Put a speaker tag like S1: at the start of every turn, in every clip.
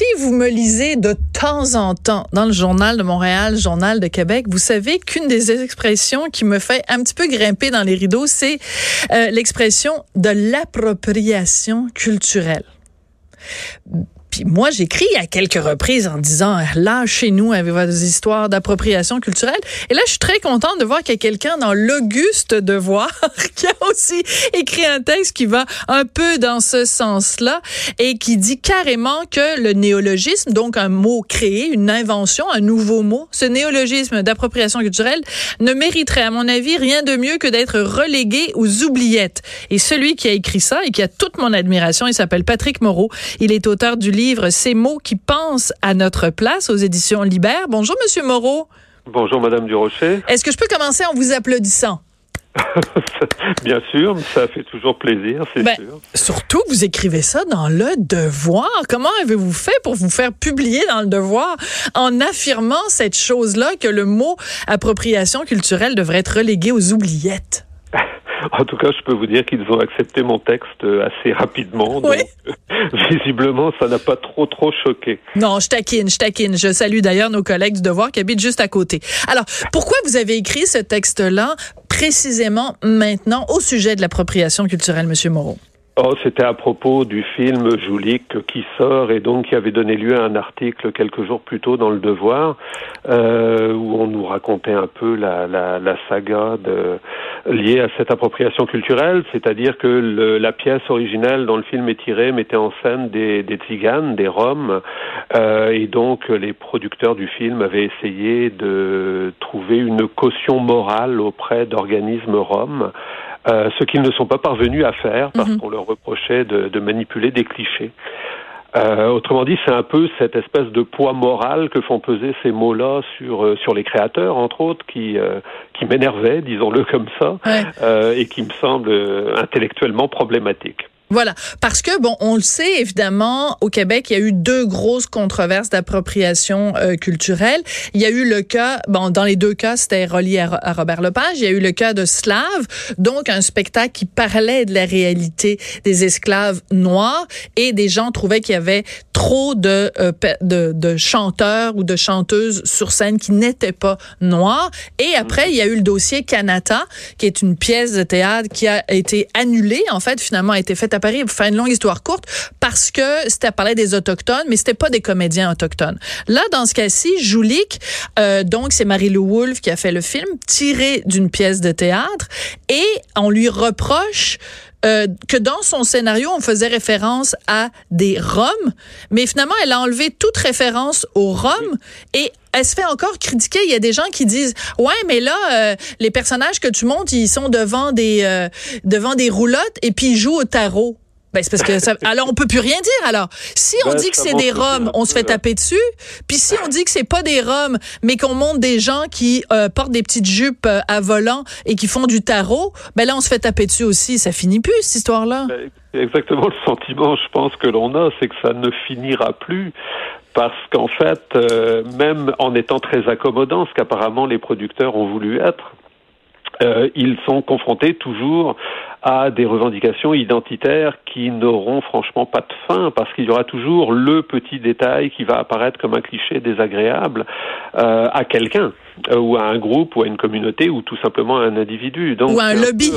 S1: si vous me lisez de temps en temps dans le journal de Montréal, journal de Québec, vous savez qu'une des expressions qui me fait un petit peu grimper dans les rideaux, c'est euh, l'expression de l'appropriation culturelle. Puis moi, j'écris à quelques reprises en disant là chez nous avec vos histoires d'appropriation culturelle. Et là, je suis très contente de voir qu'il y a quelqu'un dans l'Auguste Devoir qui a aussi écrit un texte qui va un peu dans ce sens-là et qui dit carrément que le néologisme, donc un mot créé, une invention, un nouveau mot, ce néologisme d'appropriation culturelle ne mériterait, à mon avis, rien de mieux que d'être relégué aux oubliettes. Et celui qui a écrit ça et qui a toute mon admiration, il s'appelle Patrick Moreau. Il est auteur du livre Ces mots qui pensent à notre place aux éditions Libère. Bonjour, Monsieur Moreau.
S2: Bonjour, Madame Durocher.
S1: Est-ce que je peux commencer en vous applaudissant?
S2: Bien sûr, ça fait toujours plaisir, c'est ben, sûr.
S1: Surtout, vous écrivez ça dans Le Devoir. Comment avez-vous fait pour vous faire publier dans Le Devoir en affirmant cette chose-là que le mot appropriation culturelle devrait être relégué aux oubliettes?
S2: En tout cas, je peux vous dire qu'ils ont accepté mon texte euh, assez rapidement. Donc, euh, visiblement, ça n'a pas trop, trop choqué.
S1: Non, je taquine, je taquine. Je salue d'ailleurs nos collègues du Devoir qui habitent juste à côté. Alors, pourquoi vous avez écrit ce texte-là précisément maintenant au sujet de l'appropriation culturelle, Monsieur Moreau?
S2: Oh, c'était à propos du film Joulik qui sort et donc qui avait donné lieu à un article quelques jours plus tôt dans Le Devoir euh, où on nous racontait un peu la, la, saga liée à cette appropriation culturelle, c'est-à-dire que le, la pièce originelle dont le film est tiré mettait en scène des, des tziganes, des roms, euh, et donc les producteurs du film avaient essayé de trouver une caution morale auprès d'organismes roms. Euh, ce qu'ils ne sont pas parvenus à faire parce mhm. qu'on leur reprochait de, de, manipuler des clichés. Euh, autrement dit, c'est un peu cette espèce de poids moral que font peser ces mots-là sur euh, sur les créateurs, entre autres, qui euh, qui m'énervaient, disons-le comme ça, euh, et qui me semblent intellectuellement problématiques.
S1: Voilà, parce que bon, on le sait évidemment, au Québec, il y a eu deux grosses controverses d'appropriation euh, culturelle. Il y a eu le cas, bon, dans les deux cas, c'était relié à, Robert Lepage. Il y a eu le cas de Slave, donc un spectacle qui parlait de la réalité des esclaves noirs, et des gens trouvaient qu'il y avait trop de, euh, de, de chanteurs ou de chanteuses sur scène qui n'étaient pas noirs. Et après, il y a eu le dossier Canada, qui est une pièce de théâtre qui a été annulée, en fait, finalement, a été faite Paris, pour faire une longue histoire courte, parce que c'était parler des autochtones, mais c'était pas des comédiens autochtones. Là, dans ce cas-ci, Joulik, euh, donc c'est Marie-Lou Wolfe qui a fait le film, tiré d'une pièce de théâtre, et on lui reproche euh, que dans son scénario, on faisait référence à des Roms, mais finalement, elle a enlevé toute référence aux Roms et elle se fait encore critiquer. Il y a des gens qui disent ouais, mais là, euh, les personnages que tu montes, ils sont devant des euh, devant des roulottes et puis ils jouent au tarot. Ben, c'est parce que ça, alors on peut plus rien dire alors. Si on ben, dit que c'est des Roms, on se fait taper dessus. Puis si on dit que c'est pas des Roms, mais qu'on montre des gens qui euh, portent des petites jupes euh, à volant et qui font du tarot, ben là on se fait taper dessus aussi. Ça finit plus cette histoire-là. Ben,
S2: exactement le sentiment, je pense que l'on a, c'est que ça ne finira plus parce qu'en fait, euh, même en étant très accommodant, ce qu'apparemment les producteurs ont voulu être, ils sont confrontés toujours à des revendications identitaires qui n'auront franchement pas de fin, parce qu'il y aura toujours le petit détail qui va apparaître comme un cliché désagréable euh, à quelqu'un, euh, ou à un groupe, ou à une communauté, ou tout simplement à un individu.
S1: Donc, ou à un lobby.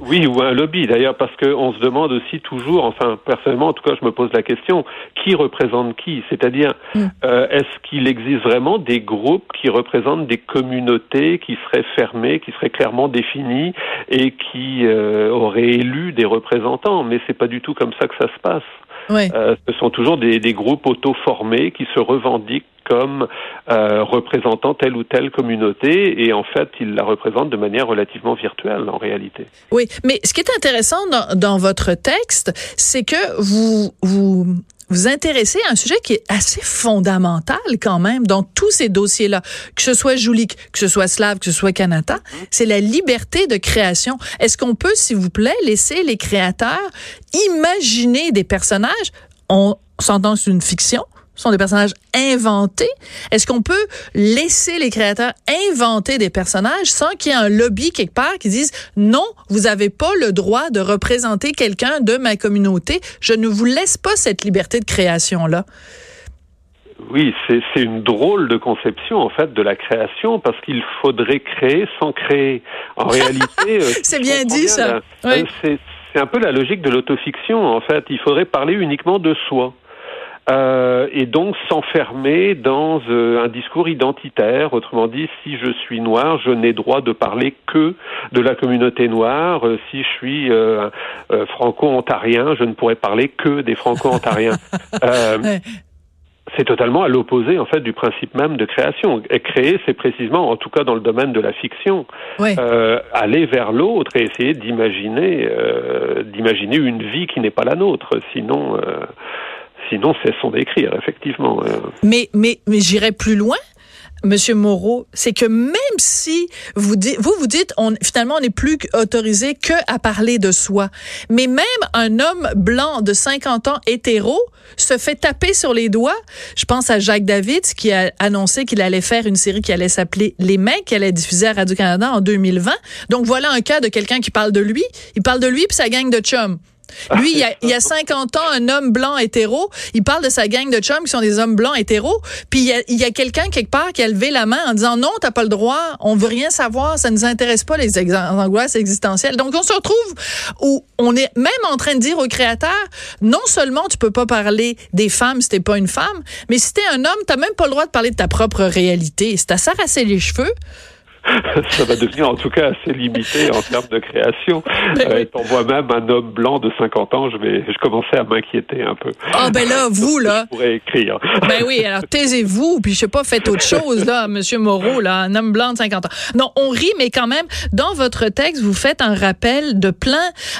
S2: oui, ou à un lobby d'ailleurs, parce qu'on se demande aussi toujours, enfin personnellement en tout cas je me pose la question, qui représente qui? C'est-à-dire, mm. euh, est-ce qu'il existe vraiment des groupes qui représentent des communautés qui seraient fermées, qui seraient clairement définies, et qui... Euh, euh, aurait élu des représentants, mais c'est pas du tout comme ça que ça se passe. Euh, ce sont toujours des, des groupes auto-formés qui se revendiquent comme euh, représentant telle ou telle communauté et en fait ils la représentent de manière relativement virtuelle en réalité.
S1: Oui, mais ce qui est intéressant dans, dans votre texte, c'est que vous vous vous intéressez à un sujet qui est assez fondamental quand même dans tous ces dossiers-là, que ce soit Joulik, que ce soit Slav, que ce soit Kanata, c'est la liberté de création. Est-ce qu'on peut, s'il vous plaît, laisser les créateurs imaginer des personnages? On s'entend sur une fiction, sont des personnages inventés. Est-ce qu'on peut laisser les créateurs inventer des personnages sans qu'il y ait un lobby quelque part qui dise non, vous n'avez pas le droit de représenter quelqu'un de ma communauté. Je ne vous laisse pas cette liberté de création-là.
S2: Oui, c'est une drôle de conception en fait de la création parce qu'il faudrait créer sans créer. En réalité,
S1: euh, c'est bien dit ça. Euh,
S2: c'est un peu la logique de l'autofiction en fait. Il faudrait parler uniquement de soi. Euh, et donc s'enfermer dans euh, un discours identitaire. Autrement dit, si je suis noir, je n'ai droit de parler que de la communauté noire. Euh, si je suis franco-ontarien, je ne pourrais parler que des franco-ontariens. c'est totalement à l'opposé en fait du principe même de création. Et créer, c'est précisément, en tout cas dans le domaine de la fiction, aller vers l'autre et essayer d'imaginer, d'imaginer une vie qui n'est pas la nôtre. Sinon, Sinon, c'est son d'écrire, effectivement.
S1: Mais, mais, mais j'irais plus loin. Monsieur Moreau, c'est que même si vous dites, vous vous dites, on, finalement, on n'est plus autorisé que à parler de soi. Mais même un homme blanc de 50 ans hétéro se fait taper sur les doigts. Je pense à Jacques David qui a annoncé qu'il allait faire une série qui allait s'appeler Les Mains, qui allait diffuser à Radio-Canada en 2020. Donc voilà un cas de quelqu'un qui parle de lui. Il parle de lui puis sa gang de chums. Lui, il y, a, il y a 50 ans, un homme blanc hétéro, il parle de sa gang de chums qui sont des hommes blancs hétéros, puis il y a, quelqu'un quelque part qui a levé la main en disant non, t'as pas le droit, on veut rien savoir, ça nous intéresse pas les angoisses existentielles. Donc on se retrouve où on est même en train de dire aux créateurs, non seulement tu peux pas parler des femmes si t'es pas une femme, mais si t'es un homme, t'as même pas le droit de parler de ta propre réalité. C'est à s'arracher les cheveux.
S2: ça va devenir en tout cas assez limité en termes de création. Euh, étant moi-même un homme blanc de 50 ans, je vais, je commençais à m'inquiéter un peu.
S1: Ah ben là, vous là.
S2: Je pourrais écrire.
S1: Ben oui, alors taisez-vous, puis je sais pas, faites autre chose là, Monsieur Moreau là, un homme blanc de 50 ans. Non, on rit, mais quand même, dans votre texte, vous faites un rappel de plein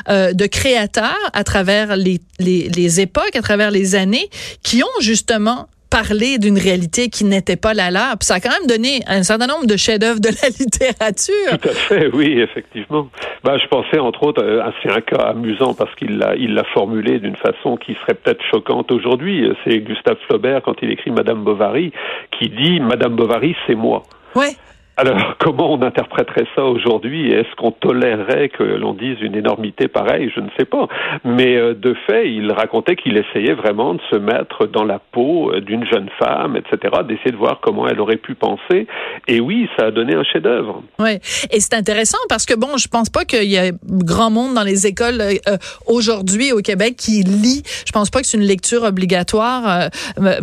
S1: euh, de créateurs à travers les, les, les époques, à travers les années, qui ont justement parler d'une réalité qui n'était pas la leur. Puis ça a quand même donné un certain nombre de chefs-d'œuvre de la littérature.
S2: Tout à fait, oui, effectivement. Ben, je pensais entre autres, euh, c'est un cas amusant parce qu'il l'a, il l'a formulé d'une façon qui serait peut-être choquante aujourd'hui. C'est Gustave Flaubert quand il écrit Madame Bovary qui dit Madame Bovary, c'est moi.
S1: Ouais.
S2: Alors, comment on interpréterait ça aujourd'hui? Est-ce qu'on tolérerait que l'on dise une énormité pareille? Je ne sais pas. Mais euh, de fait, il racontait qu'il essayait vraiment de se mettre dans la peau euh, d'une jeune femme, etc., d'essayer de voir comment elle aurait pu penser. Et oui, ça a donné un chef-d'œuvre.
S1: Oui, et c'est intéressant parce que bon, je pense pas qu'il y a grand monde dans les écoles euh, aujourd'hui au Québec qui lit. Je pense pas que c'est une lecture obligatoire,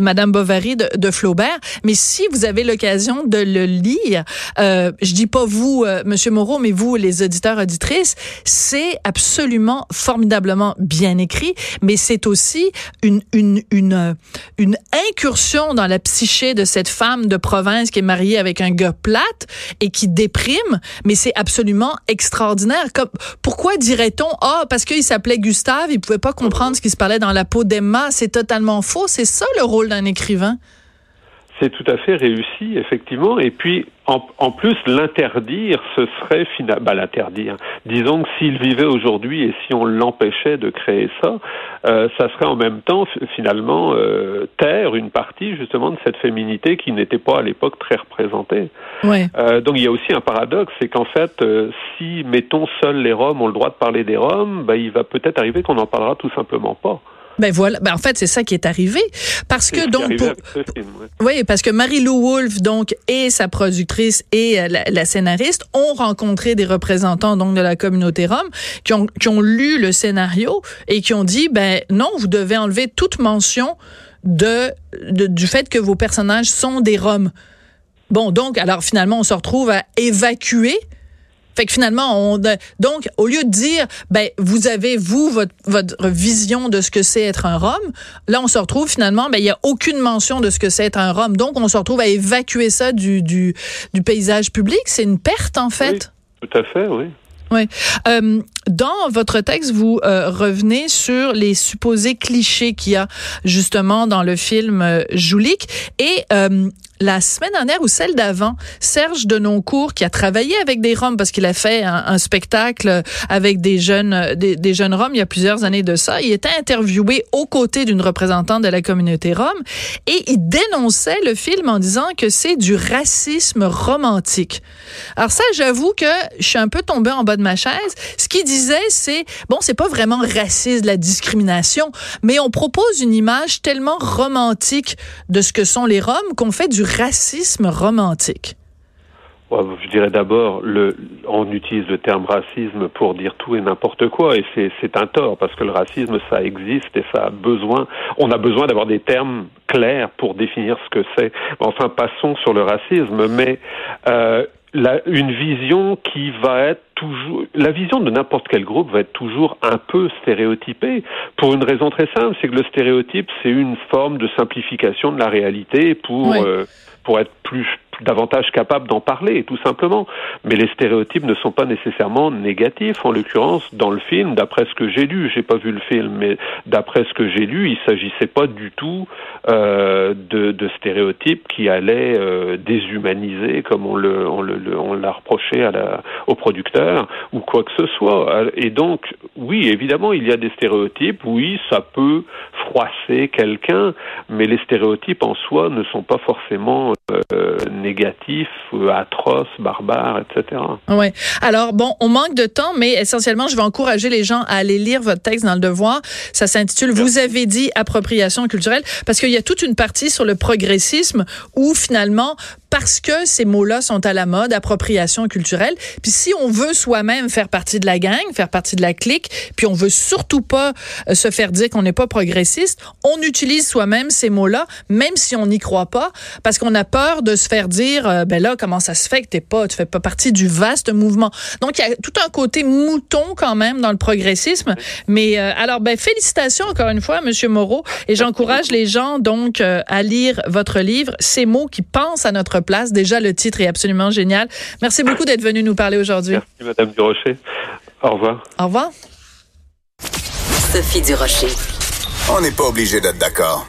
S1: Madame Bovary de Flaubert. Mais si vous avez l'occasion de le lire, euh, je dis pas vous, euh, Monsieur Moreau, mais vous, les auditeurs auditrices, c'est absolument formidablement bien écrit, mais c'est aussi une une une une incursion dans la psyché de cette femme de province qui est mariée avec un gars plate et qui déprime, mais c'est absolument extraordinaire. Pourquoi dirait-on ah parce qu'il s'appelait Gustave, il pouvait pas comprendre ce qui se parlait dans la peau d'Emma, c'est totalement faux. C'est ça le rôle d'un écrivain.
S2: C'est tout à fait réussi, effectivement. Et puis, en, en plus, l'interdire, ce serait finalement, bah, l'interdire. Disons que s'il vivait aujourd'hui et si on l'empêchait de créer ça, euh, ça serait en même temps finalement euh, taire une partie justement de cette féminité qui n'était pas à l'époque très représentée.
S1: Ouais.
S2: Euh, donc il y a aussi un paradoxe, c'est qu'en fait, euh, si mettons seuls les Roms ont le droit de parler des Roms, bah, il va peut-être arriver qu'on n'en parlera tout simplement pas.
S1: Ben voilà, ben en fait c'est ça qui est arrivé. Parce que donc pour, oui parce que Marie-Lou Wolfe donc et sa productrice et euh, la, scénariste ont rencontré des représentants donc de la communauté rome qui ont qui ont lu le scénario et qui ont dit ben non vous devez enlever toute mention de, de du fait que vos personnages sont des roms. Bon donc alors finalement on se retrouve à évacuer fait que finalement, on donc au lieu de dire ben vous avez vous votre, votre vision de ce que c'est être un Rome, là on se retrouve finalement ben il y a aucune mention de ce que c'est être un Rome. Donc on se retrouve à évacuer ça du du, du paysage public, c'est une perte en fait.
S2: Oui, tout à fait, oui.
S1: Oui. Euh, dans votre texte, vous euh, revenez sur les supposés clichés qu'il y a justement dans le film euh, Joulik et euh, la semaine dernière ou celle d'avant, Serge Denoncourt, qui a travaillé avec des Roms parce qu'il a fait un, spectacle avec des jeunes, des, jeunes Roms il y a plusieurs années de ça, il était interviewé aux côtés d'une représentante de la communauté Rom et il dénonçait le film en disant que c'est du racisme romantique. Alors ça, j'avoue que je suis un peu tombée en bas de ma chaise. Ce qu'il disait, c'est, bon, c'est pas vraiment raciste, la discrimination, mais on propose une image tellement romantique de ce que sont les Roms qu'on fait du racisme romantique?
S2: Je dirais d'abord, on utilise le terme racisme pour dire tout et n'importe quoi, et c'est un tort parce que le racisme, ça existe et ça a besoin. On a besoin d'avoir des termes clairs pour définir ce que c'est. Enfin, passons sur le racisme, mais euh, une vision qui va être toujours la vision de n'importe quel groupe va être toujours un peu stéréotypée pour une raison très simple, c'est que le stéréotype c'est une forme de simplification de la réalité pour euh, pour être plus davantage capable d'en parler, tout simplement. Mais les stéréotypes ne sont pas nécessairement négatifs. En l'occurrence, dans le film, d'après ce que j'ai lu, j'ai pas vu le film, mais d'après ce que j'ai lu, il s'agissait pas du tout euh, de, de, stéréotypes qui allaient euh, déshumaniser, comme on le, on le, on l'a reproché à la, au producteur ou quoi que ce soit. Et donc, oui, évidemment, il y a des stéréotypes. Oui, ça peut froisser quelqu'un, mais les stéréotypes en soi ne sont pas forcément euh, négatif, euh, atroce, barbare, etc.
S1: Ouais. Alors bon, on manque de temps, mais essentiellement, je vais encourager les gens à aller lire votre texte dans le Devoir. Ça s'intitule "Vous avez dit appropriation culturelle" parce qu'il y a toute une partie sur le progressisme où finalement parce que ces mots-là sont à la mode, appropriation culturelle. Puis si on veut soi-même faire partie de la gang, faire partie de la clique, puis on veut surtout pas euh, se faire dire qu'on n'est pas progressiste, on utilise soi-même ces mots-là, même si on n'y croit pas, parce qu'on a peur de se faire dire, euh, ben là, comment ça se fait que t'es pas, tu fais pas partie du vaste mouvement. Donc il y a tout un côté mouton quand même dans le progressisme. Mais euh, alors, ben félicitations encore une fois, Monsieur Moreau, et j'encourage les gens donc à lire votre livre, ces mots qui pensent à notre place. Déjà, le titre est absolument génial. Merci beaucoup d'être venu nous parler aujourd'hui.
S2: Merci, Madame Durocher. Au revoir.
S1: Au revoir.
S3: Sophie Durocher. On n'est pas obligé d'être d'accord.